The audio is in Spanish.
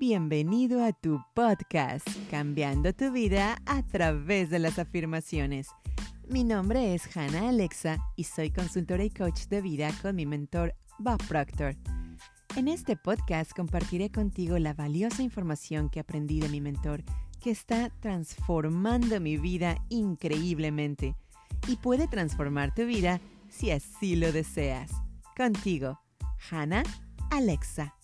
Bienvenido a tu podcast, Cambiando tu vida a través de las afirmaciones. Mi nombre es Hannah Alexa y soy consultora y coach de vida con mi mentor Bob Proctor. En este podcast compartiré contigo la valiosa información que aprendí de mi mentor, que está transformando mi vida increíblemente y puede transformar tu vida si así lo deseas. Contigo, Hannah Alexa.